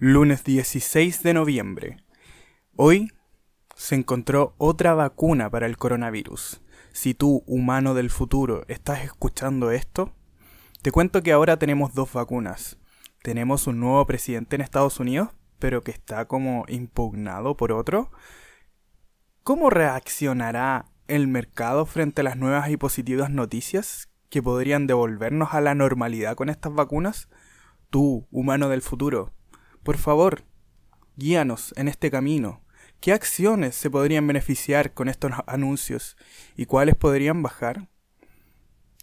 Lunes 16 de noviembre. Hoy se encontró otra vacuna para el coronavirus. Si tú, humano del futuro, estás escuchando esto, te cuento que ahora tenemos dos vacunas. Tenemos un nuevo presidente en Estados Unidos, pero que está como impugnado por otro. ¿Cómo reaccionará el mercado frente a las nuevas y positivas noticias que podrían devolvernos a la normalidad con estas vacunas? Tú, humano del futuro, por favor, guíanos en este camino. ¿Qué acciones se podrían beneficiar con estos anuncios y cuáles podrían bajar?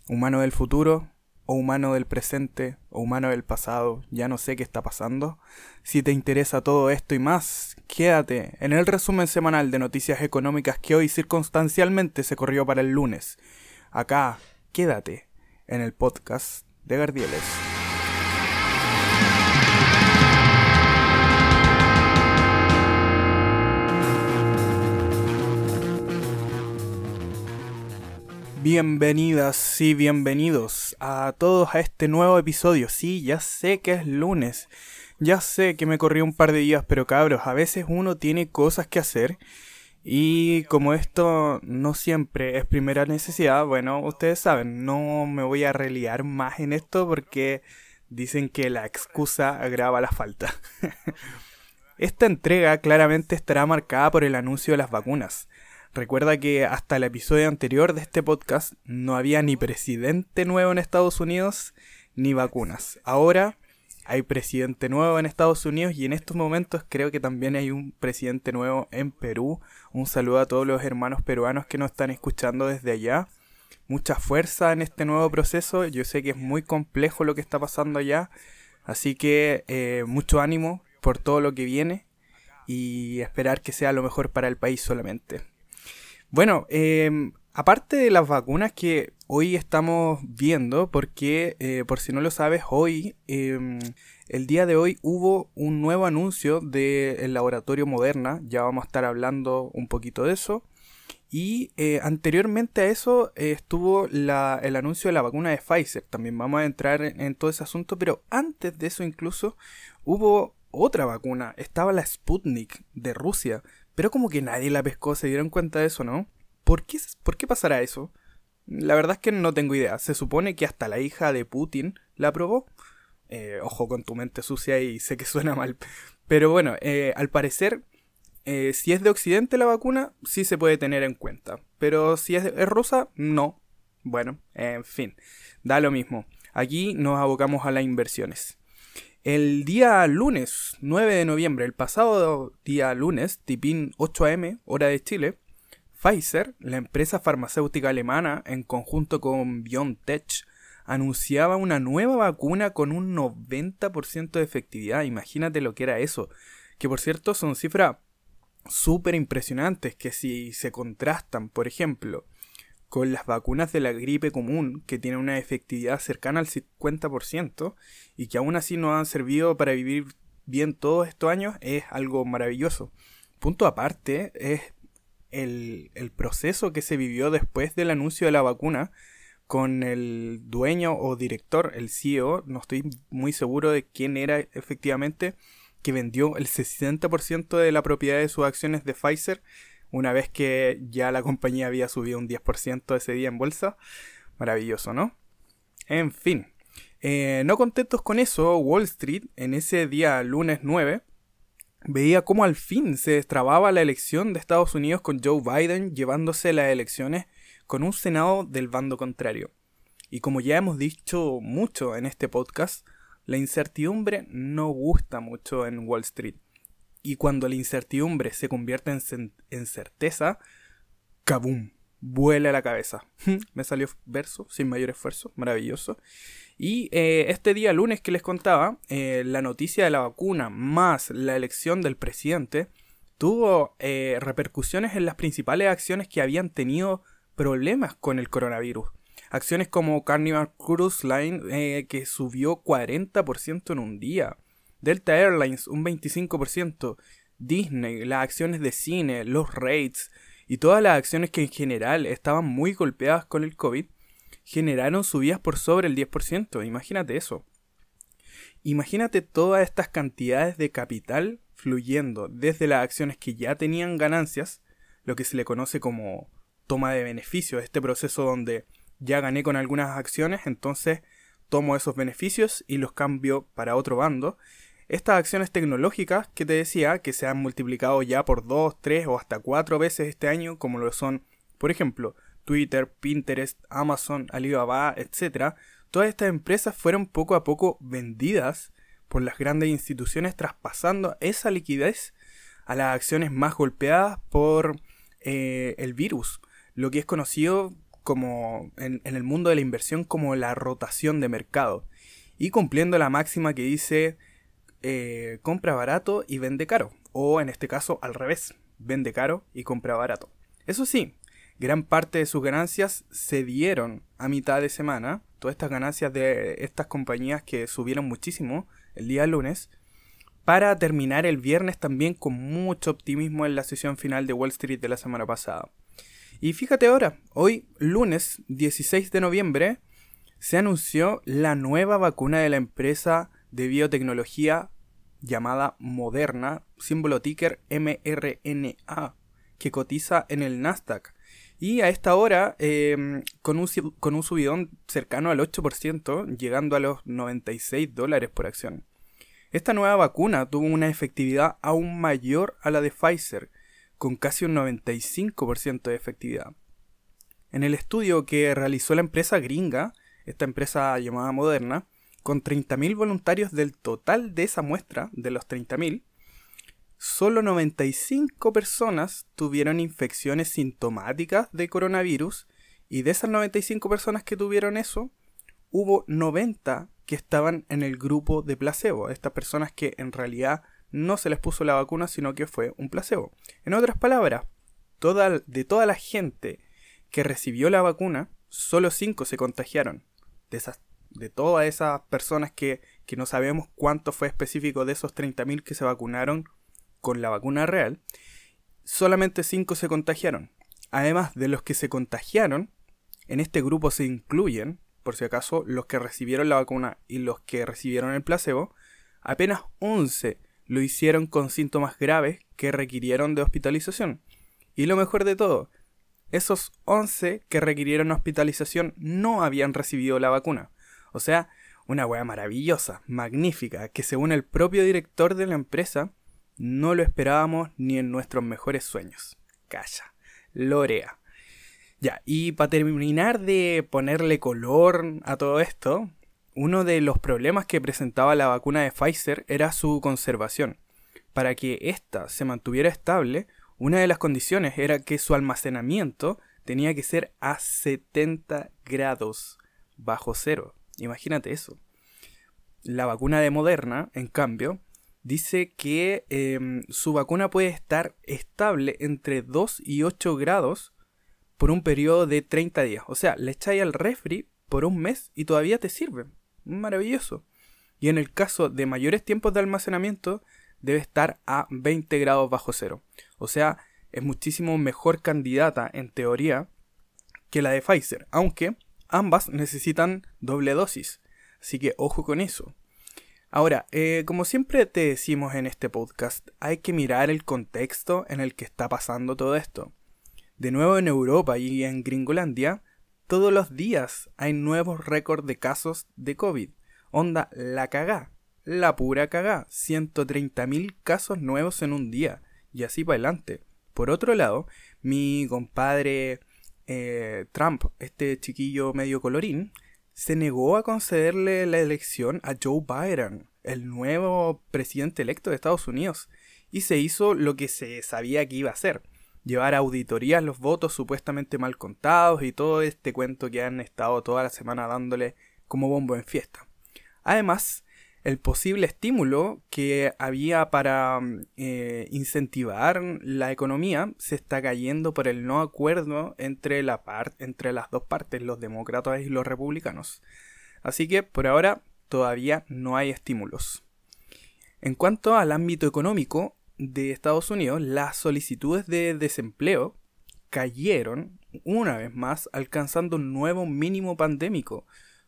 Humano del futuro, o humano del presente, o humano del pasado, ya no sé qué está pasando. Si te interesa todo esto y más, quédate en el resumen semanal de noticias económicas que hoy circunstancialmente se corrió para el lunes. Acá, quédate en el podcast de Gardieles. Bienvenidas y bienvenidos a todos a este nuevo episodio. Sí, ya sé que es lunes, ya sé que me corrió un par de días, pero cabros, a veces uno tiene cosas que hacer y como esto no siempre es primera necesidad, bueno, ustedes saben, no me voy a reliar más en esto porque dicen que la excusa agrava la falta. Esta entrega claramente estará marcada por el anuncio de las vacunas. Recuerda que hasta el episodio anterior de este podcast no había ni presidente nuevo en Estados Unidos ni vacunas. Ahora hay presidente nuevo en Estados Unidos y en estos momentos creo que también hay un presidente nuevo en Perú. Un saludo a todos los hermanos peruanos que nos están escuchando desde allá. Mucha fuerza en este nuevo proceso. Yo sé que es muy complejo lo que está pasando allá. Así que eh, mucho ánimo por todo lo que viene y esperar que sea lo mejor para el país solamente. Bueno, em, aparte de las vacunas que hoy estamos viendo, porque eh, por si no lo sabes, hoy, em, el día de hoy hubo un nuevo anuncio del laboratorio Moderna, ya vamos a estar hablando un poquito de eso. Y eh, anteriormente a eso eh, estuvo el anuncio de la vacuna de Pfizer. También vamos a entrar en, todo ese asunto. Pero antes de eso incluso hubo otra vacuna. Estaba la Sputnik de Rusia. Pero como que nadie la pescó, se dieron cuenta de eso, ¿no? ¿Por qué, ¿Por qué pasará eso? La verdad es que no tengo idea. Se supone que hasta la hija de Putin la aprobó. Eh, ojo con tu mente sucia y sé que suena mal. Pero bueno, eh, al parecer, eh, si es de Occidente la vacuna, sí se puede tener en cuenta. Pero si es, es rusa, no. Bueno, en fin, da lo mismo. Aquí nos abocamos a las inversiones. El día lunes 9 de noviembre, el pasado día lunes, tipín 8 am, hora de Chile, Pfizer, la empresa farmacéutica alemana, en conjunto con BioNTech, anunciaba una nueva vacuna con un 90% de efectividad. Imagínate lo que era eso. Que por cierto son cifras súper impresionantes que si se contrastan, por ejemplo, con las vacunas de la gripe común, que tienen una efectividad cercana al 50% y que aún así nos han servido para vivir bien todos estos años, es algo maravilloso. Punto aparte es el, el proceso que se vivió después del anuncio de la vacuna con el dueño o director, el CEO, no estoy muy seguro de quién era efectivamente, que vendió el 60% de la propiedad de sus acciones de Pfizer una vez que ya la compañía había subido un 10% ese día en bolsa. Maravilloso, ¿no? En fin, eh, no contentos con eso, Wall Street en ese día lunes 9 veía cómo al fin se destrababa la elección de Estados Unidos con Joe Biden llevándose las elecciones con un Senado del bando contrario. Y como ya hemos dicho mucho en este podcast, la incertidumbre no gusta mucho en Wall Street. Y cuando la incertidumbre se convierte en, certeza, ¡kabum! Vuela la cabeza. Me salió verso sin mayor esfuerzo, maravilloso. Y eh, este día lunes que les contaba, eh, la noticia de la vacuna más la elección del presidente tuvo eh, repercusiones en las principales acciones que habían tenido problemas con el coronavirus. Acciones como Carnival Cruise Line que subió 40% en un día. Delta Airlines un 25%, Disney, las acciones de cine, los rates y todas las acciones que en general estaban muy golpeadas con el COVID, generaron subidas por sobre el 10%, imagínate eso. Imagínate todas estas cantidades de capital fluyendo desde las acciones que ya tenían ganancias, lo que se le conoce como toma de beneficios, este proceso donde ya gané con algunas acciones, entonces tomo esos beneficios y los cambio para otro bando. Estas acciones tecnológicas que te decía que se han multiplicado ya por 2, 3 o hasta 4 veces este año, como lo son, por ejemplo, Twitter, Pinterest, Amazon, Alibaba, etc., todas estas empresas fueron poco a poco vendidas por las grandes instituciones traspasando esa liquidez a las acciones más golpeadas por eh, el virus, lo que es conocido como en, el mundo de la inversión como la rotación de mercado y cumpliendo la máxima que dice eh, compra barato y vende caro. O en este caso al revés vende caro y compra barato. Eso sí gran parte de sus ganancias se dieron a mitad de semana. Todas estas ganancias de estas compañías que subieron muchísimo el día lunes, para terminar el viernes también con mucho optimismo en la sesión final de Wall Street de la semana pasada. Y fíjate ahora, hoy lunes 16 de noviembre se anunció la nueva vacuna de la empresa de biotecnología llamada Moderna, símbolo ticker mRNA, que cotiza en el Nasdaq. Y a esta hora, em, con, un, con un subidón cercano al 8%, llegando a los 96 dólares por acción. Esta nueva vacuna tuvo una efectividad aún mayor a la de Pfizer, con casi un 95% de efectividad. En el estudio que realizó la empresa gringa, esta empresa llamada Moderna, con 30.000 voluntarios del total de esa muestra, de los 30.000, solo 95 personas tuvieron infecciones sintomáticas de coronavirus y de esas 95 personas que tuvieron eso, hubo 90 que estaban en el grupo de placebo, estas personas que en realidad no se les puso la vacuna, sino que fue un placebo. En otras palabras, de toda la gente que recibió la vacuna, solo 5 se contagiaron. De todas esas personas que, que no sabemos cuánto fue específico de esos 30.000 que se vacunaron con la vacuna real, solamente 5 se contagiaron. Además de los que se contagiaron, en este grupo se incluyen, por si acaso, los que recibieron la vacuna y los que recibieron el placebo, apenas 11 lo hicieron con síntomas graves que requirieron de hospitalización. Y lo mejor de todo, esos 11 que requirieron hospitalización no habían recibido la vacuna. O sea, una wea maravillosa, magnífica, que según el propio director de la empresa, no lo esperábamos ni en nuestros mejores sueños. Calla. Lorea. Ya, y para terminar de ponerle color a todo esto, uno de los problemas que presentaba la vacuna de Pfizer era su conservación. Para que ésta se mantuviera estable, una de las condiciones era que su almacenamiento tenía que ser a 70 grados bajo cero. Imagínate eso. La vacuna de Moderna, en cambio, dice que em, su vacuna puede estar estable entre 2 y 8 grados por un periodo de 30 días. O sea, le echáis al refri por un mes y todavía te sirve. Maravilloso. Y en el caso de mayores tiempos de almacenamiento, debe estar a 20 grados bajo cero. O sea, es muchísimo mejor candidata en teoría que la de Pfizer, aunque ambas necesitan doble dosis. Así que ojo con eso. Ahora, eh, como siempre te decimos en este podcast, hay que mirar el contexto en el que está pasando todo esto. De nuevo en Europa y en Gringolandia, todos los días hay nuevos récords de casos de COVID. Onda, la cagá, la pura cagá. 130.000 casos nuevos en un día. Y así para adelante. Por otro lado, mi compadre eh, Trump, este chiquillo medio colorín, se negó a concederle la elección a Joe Biden, el nuevo presidente electo de Estados Unidos, y se hizo lo que se sabía que iba a hacer, llevar a auditorías los votos supuestamente mal contados y todo este cuento que han estado toda la semana dándole como bombo en fiesta. Además, el posible estímulo que había para mm, eh, incentivar la economía se está cayendo por el no acuerdo entre, la entre las dos partes, los demócratas y los republicanos. Así que por ahora todavía no hay estímulos. En cuanto al ámbito económico de Estados Unidos, las solicitudes de desempleo cayeron una vez más alcanzando un nuevo mínimo pandémico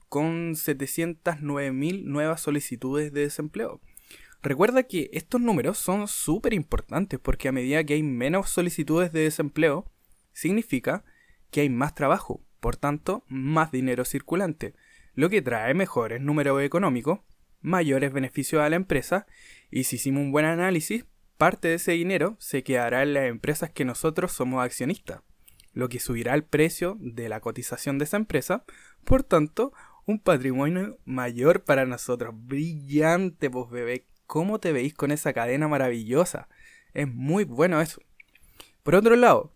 con 709.000 nuevas solicitudes de desempleo. Recuerda que estos números son súper importantes porque a medida que hay menos solicitudes de desempleo, significa que hay más trabajo, por tanto, más dinero circulante, lo que trae mejores números económicos, mayores beneficios a la empresa, y si hicimos un buen análisis, parte de ese dinero se quedará en las empresas que nosotros somos accionistas, lo que subirá el precio de la cotización de esa empresa, por tanto, un patrimonio mayor para nosotros. Brillante, pues bebé. ¿Cómo te veis con esa cadena maravillosa? Es muy bueno eso. Por otro lado,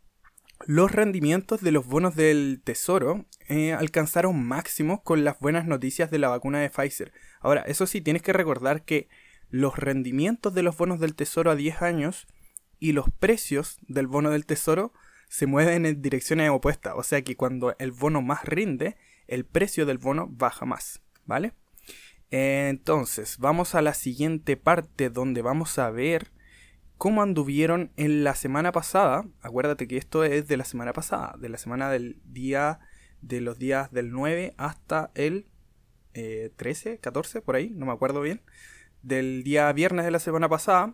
los rendimientos de los bonos del Tesoro eh, alcanzaron máximos con las buenas noticias de la vacuna de Pfizer. Ahora, eso sí, tienes que recordar que los rendimientos de los bonos del Tesoro a 10 años y los precios del bono del Tesoro se mueven en direcciones opuestas. O sea que cuando el bono más rinde, el precio del bono baja más. ¿Vale? Entonces, vamos a la siguiente parte donde vamos a ver cómo anduvieron en la semana pasada. Acuérdate que esto es de la semana pasada, de la semana del día, de los días del 9 hasta el 13, eh, 14, por ahí, no me acuerdo bien. Del día viernes de la semana pasada,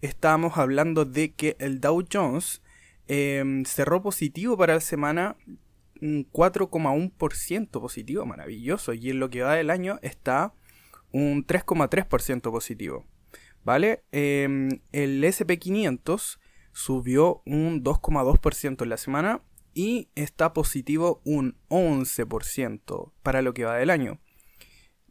estábamos hablando de que el Dow Jones em, cerró positivo para la semana un 4,1% positivo, maravilloso. Y en lo que va del año está un 3,3% positivo. ¿vale? Em, el SP500 subió un 2,2% en la semana y está positivo un 11% para lo que va del año.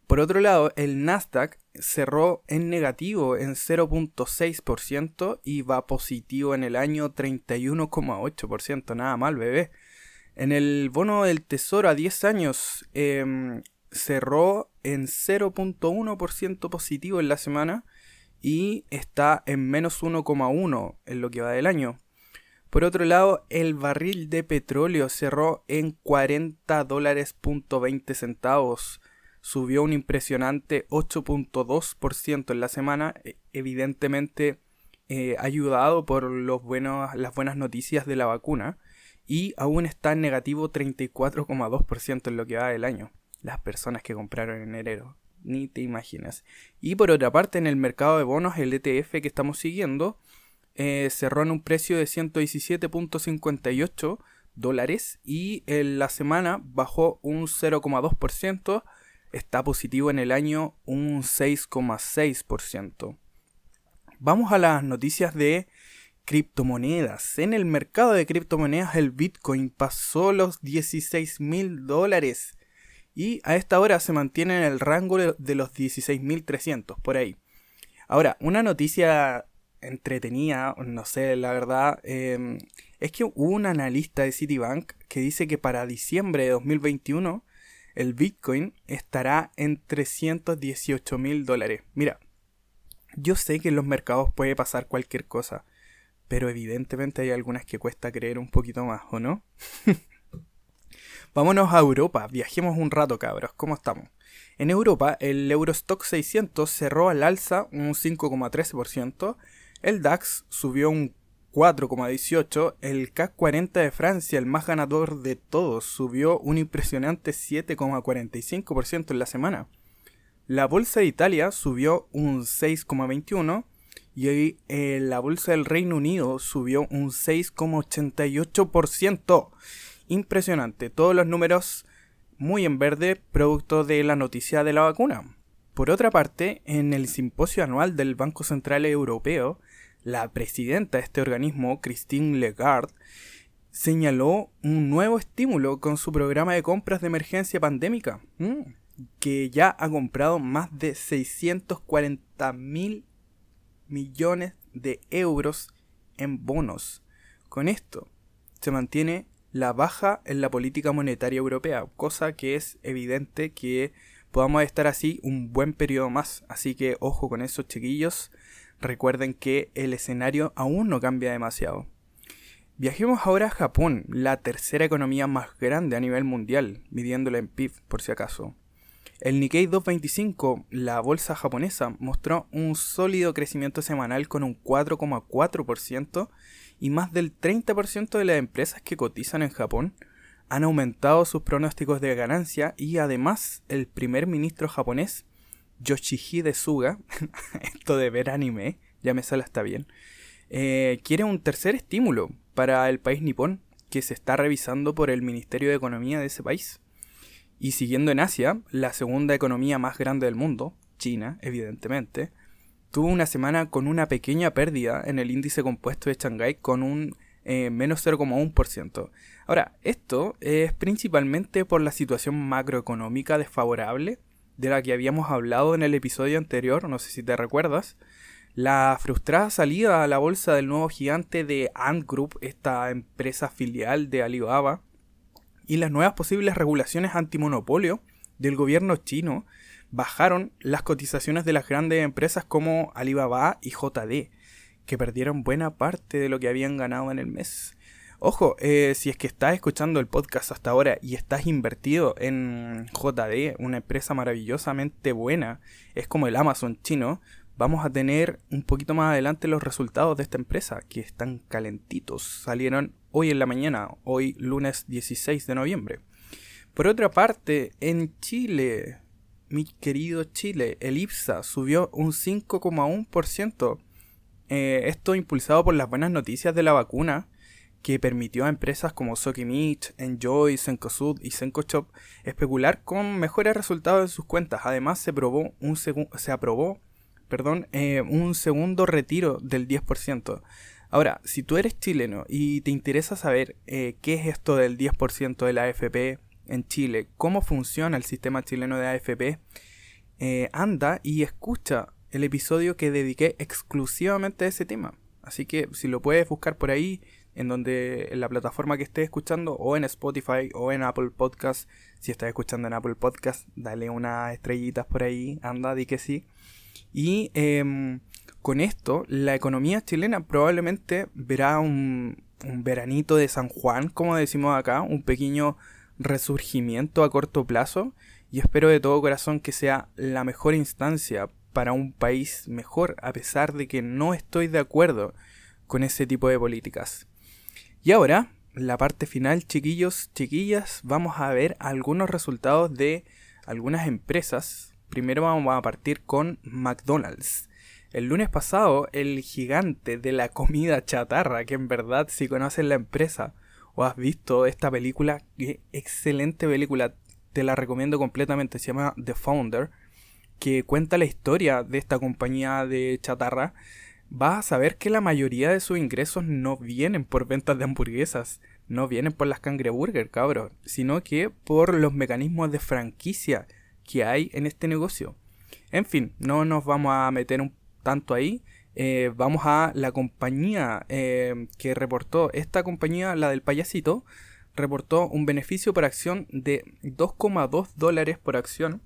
Por otro lado, el Nasdaq cerró en negativo en 0.6% y va positivo en el año 31,8%. Nada mal, bebé. En el bono del tesoro a 10 años em, cerró en 0.1% positivo en la semana y está en menos 1,1 en lo que va del año. Por otro lado, el barril de petróleo cerró en 40 dólares centavos. Subió un impresionante 8.2% en la semana, e, evidentemente eh, ayudado por los las buenas noticias de la vacuna. Y aún está en negativo 34,2% en lo que va del año. Las personas que compraron en enero ni te imaginas. Y por otra parte, en el mercado de bonos, el ETF que estamos siguiendo eh, cerró en un precio de 117.58 dólares y en la semana bajó un 0,2%, está positivo en el año un 6,6%. Vamos a las noticias de criptomonedas. En el mercado de criptomonedas el Bitcoin pasó los 16 mil dólares y a esta hora se mantiene en el rango de los 16.300, por ahí. Ahora, una noticia entretenida, no sé, la verdad, em, es que hubo un analista de Citibank que dice que para diciembre de 2021 el Bitcoin estará en 318 mil dólares. Mira, yo sé que en los mercados puede pasar cualquier cosa, pero evidentemente hay algunas que cuesta creer un poquito más, ¿o no? Vámonos a Europa, viajemos un rato cabros, ¿cómo estamos? En Europa, el Eurostock 600 cerró al alza un 5,13%, el DAX subió un 4,18%, el CAC 40 de Francia, el más ganador de todos, subió un impresionante 7,45% en la semana. La bolsa de Italia subió un 6,21% y eh, la bolsa del Reino Unido subió un 6,88% impresionante. Todos los números muy en verde, producto de la noticia de la vacuna. Por otra parte, en el simposio anual del Banco Central Europeo, la presidenta de este organismo, Christine Lagarde, señaló un nuevo estímulo con su programa de compras de emergencia pandémica, mm, que ya ha comprado más de 640 mil millones de euros en bonos. Con esto se mantiene la baja en la política monetaria europea, cosa que es evidente que podamos estar así un buen periodo más. Así que ojo con esos chiquillos. Recuerden que el escenario aún no cambia demasiado. Viajemos ahora a Japón, la tercera economía más grande a nivel mundial, midiéndola en PIB por si acaso. El Nikkei 225, la bolsa japonesa, mostró un sólido crecimiento semanal con un 4,4% y más del 30% de las empresas que cotizan en Japón han aumentado sus pronósticos de ganancia y además el primer ministro japonés, Yoshihide Suga, esto de ver anime, ya me sale hasta bien, eh, quiere un tercer estímulo para el país nipón que se está revisando por el Ministerio de Economía de ese país. Y siguiendo en Asia, la segunda economía más grande del mundo, China, evidentemente, tuvo una semana con una pequeña pérdida en el índice compuesto de Shanghái con un eh, menos 0,1%. Ahora, esto es principalmente por la situación macroeconómica desfavorable de la que habíamos hablado en el episodio anterior, no sé si te recuerdas, la frustrada salida a la bolsa del nuevo gigante de Ant Group, esta empresa filial de Alibaba, y las nuevas posibles regulaciones antimonopolio del gobierno chino bajaron las cotizaciones de las grandes empresas como Alibaba y JD, que perdieron buena parte de lo que habían ganado en el mes. Ojo, eh, si es que estás escuchando el podcast hasta ahora y estás invertido en JD, una empresa maravillosamente buena, es como el Amazon chino, vamos a tener un poquito más adelante los resultados de esta empresa, que están calentitos. Salieron hoy en la mañana, hoy lunes 16 de noviembre. Por otra parte, en Chile, mi querido Chile, el IPSA subió un 5,1%. Eh, esto impulsado por las buenas noticias de la vacuna que permitió a empresas como Sokimich, Enjoy, Sencosud y Sencochop especular con mejores resultados en sus cuentas. Además, se, probó un se aprobó perdón, eh, un segundo retiro del 10%. Ahora, si tú eres chileno y te interesa saber eh, qué es esto del 10% de la AFP en Chile, cómo funciona el sistema chileno de AFP, eh, anda y escucha el episodio que dediqué exclusivamente a ese tema. Así que si lo puedes buscar por ahí, en donde en la plataforma que estés escuchando, o en Spotify o en Apple Podcast, si estás escuchando en Apple Podcast, dale unas estrellitas por ahí, anda, di que sí. Y em, con esto, la economía chilena probablemente verá un, un veranito de San Juan, como decimos acá, un pequeño resurgimiento a corto plazo y espero de todo corazón que sea la mejor instancia para un país mejor a pesar de que no estoy de acuerdo con ese tipo de políticas. Y ahora, la parte final, chiquillos, chiquillas, vamos a ver algunos resultados de algunas empresas Primero vamos a partir con McDonald's. El lunes pasado, el gigante de la comida chatarra, que en verdad si conoces la empresa o has visto esta película, qué excelente película, te la recomiendo completamente, se llama The Founder, que cuenta la historia de esta compañía de chatarra, vas a saber que la mayoría de sus ingresos no vienen por ventas de hamburguesas, no vienen por las cangreburger, cabros, sino que por los mecanismos de franquicia que hay en este negocio. En fin, no nos vamos a meter un tanto ahí. Eh, vamos a la compañía eh, que reportó, esta compañía, la del payasito, reportó un beneficio por acción de 2,2 dólares por acción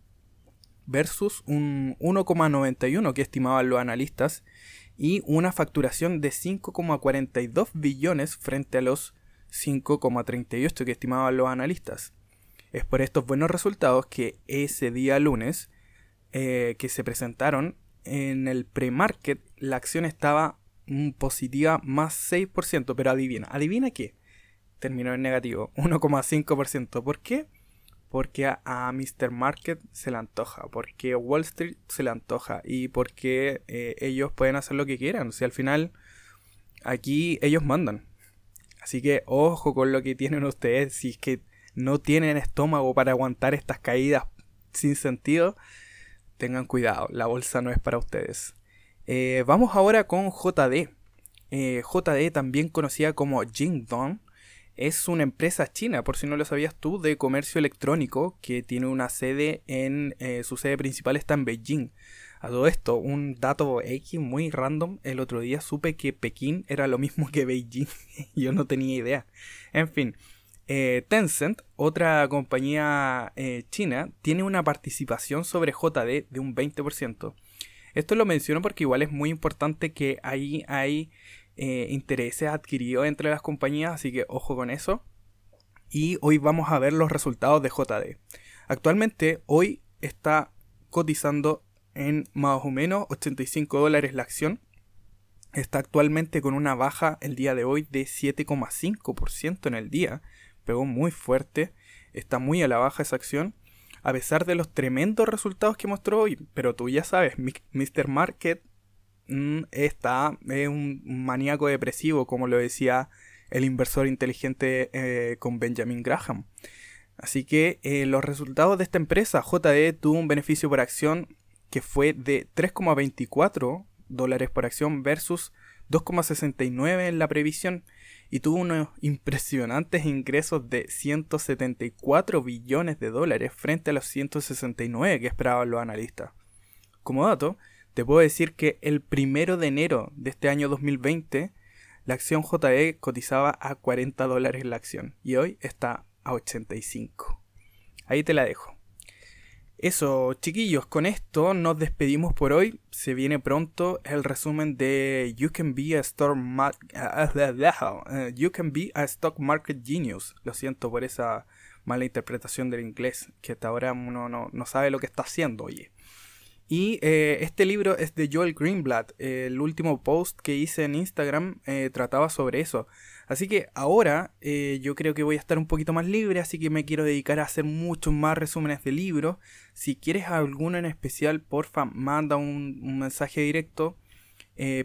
versus un 1,91 que estimaban los analistas y una facturación de 5,42 billones frente a los 5,38 que estimaban los analistas. Es por estos buenos resultados que ese día lunes eh, que se presentaron en el pre-market la acción estaba mm, positiva más 6%, pero adivina, adivina qué, terminó en negativo, 1,5%. ¿Por qué? Porque a, Mr. Market se le antoja, porque Wall Street se le antoja y porque eh, ellos pueden hacer lo que quieran. Si al final aquí ellos mandan. Así que ojo con lo que tienen ustedes. Si es que no tienen estómago para aguantar estas caídas sin sentido, tengan cuidado, la bolsa no es para ustedes. Eh, vamos ahora con JD. Eh, JD, también conocida como Jingdong, es una empresa china, por si no lo sabías tú, de comercio electrónico que tiene una sede en. Eh, su sede principal está en Beijing. A todo esto, un dato X muy random. El otro día supe que Pekín era lo mismo que Beijing. Yo no tenía idea. En fin, eh, Tencent, otra compañía eh, china, tiene una participación sobre JD de un 20%. Esto lo menciono porque igual es muy importante que ahí hay eh, intereses adquiridos entre las compañías, así que ojo con eso. Y hoy vamos a ver los resultados de JD. Actualmente hoy está cotizando en más o menos 85 dólares la acción. Está actualmente con una baja el día de hoy de 7,5% en el día pegó muy fuerte, está muy a la baja esa acción, a pesar de los tremendos resultados que mostró hoy. Pero tú ya sabes, Mr. Market mm, está, es un maníaco depresivo, como lo decía el inversor inteligente eh, con Benjamin Graham. Así que eh, los resultados de esta empresa, JD, tuvo un beneficio por acción que fue de 3,24 dólares por acción versus 2,69 en la previsión y tuvo unos impresionantes ingresos de 174 billones de dólares frente a los 169 que esperaban los analistas. Como dato, te puedo decir que el primero de enero de este año 2020 la acción JE cotizaba a 40 dólares la acción y hoy está a 85. Ahí te la dejo. Eso, chiquillos, con esto nos despedimos por hoy. Se viene pronto el resumen de You Can Be a Stock, you can be a stock Market Genius. Lo siento por esa mala interpretación del inglés, que hasta ahora uno no, no sabe lo que está haciendo, oye. Y eh, este libro es de Joel Greenblatt. el último post que hice en Instagram eh, trataba sobre eso. Así que ahora eh, yo creo que voy a estar un poquito más libre, así que me quiero dedicar a hacer muchos más resúmenes de libros. Si quieres alguno en especial, porfa, manda un, un mensaje directo.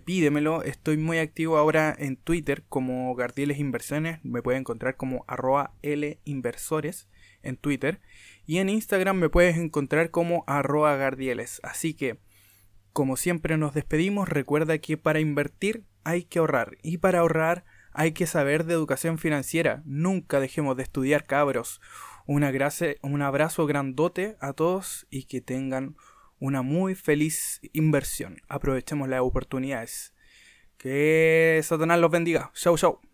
pídemelo, estoy muy activo ahora en Twitter como Gardieles Inversiones, me puede encontrar como arroba L Inversores en Twitter. Y en Instagram me puedes encontrar como arroba gardieles. Así que, como siempre nos despedimos, recuerda que para invertir hay que ahorrar. Y para ahorrar hay que saber de educación financiera. Nunca dejemos de estudiar cabros. un abrazo grandote a todos y que tengan una muy feliz inversión. Aprovechemos las oportunidades. Que Satanás los bendiga. Chau, chau.